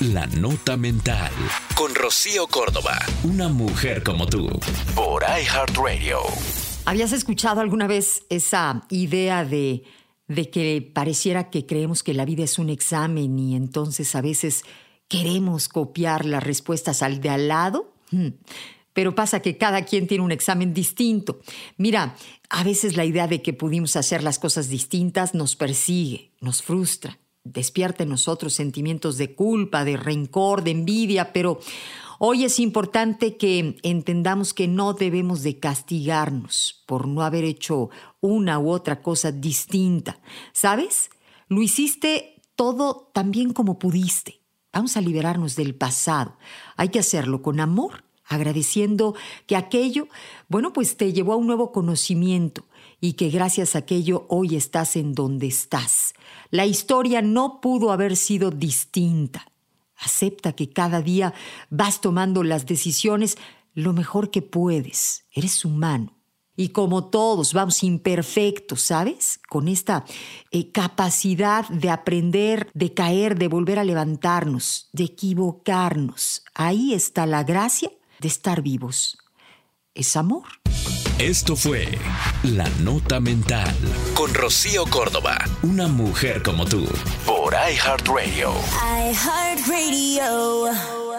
La Nota Mental. Con Rocío Córdoba. Una mujer como tú. Por iHeartRadio. ¿Habías escuchado alguna vez esa idea de, de que pareciera que creemos que la vida es un examen y entonces a veces queremos copiar las respuestas al de al lado? Hmm. Pero pasa que cada quien tiene un examen distinto. Mira, a veces la idea de que pudimos hacer las cosas distintas nos persigue, nos frustra, despierta en nosotros sentimientos de culpa, de rencor, de envidia, pero hoy es importante que entendamos que no debemos de castigarnos por no haber hecho una u otra cosa distinta. ¿Sabes? Lo hiciste todo tan bien como pudiste. Vamos a liberarnos del pasado. Hay que hacerlo con amor agradeciendo que aquello, bueno, pues te llevó a un nuevo conocimiento y que gracias a aquello hoy estás en donde estás. La historia no pudo haber sido distinta. Acepta que cada día vas tomando las decisiones lo mejor que puedes. Eres humano. Y como todos vamos imperfectos, ¿sabes? Con esta eh, capacidad de aprender, de caer, de volver a levantarnos, de equivocarnos. Ahí está la gracia de estar vivos. Es amor. Esto fue La Nota Mental con Rocío Córdoba, una mujer como tú, por iHeartRadio. iHeartRadio.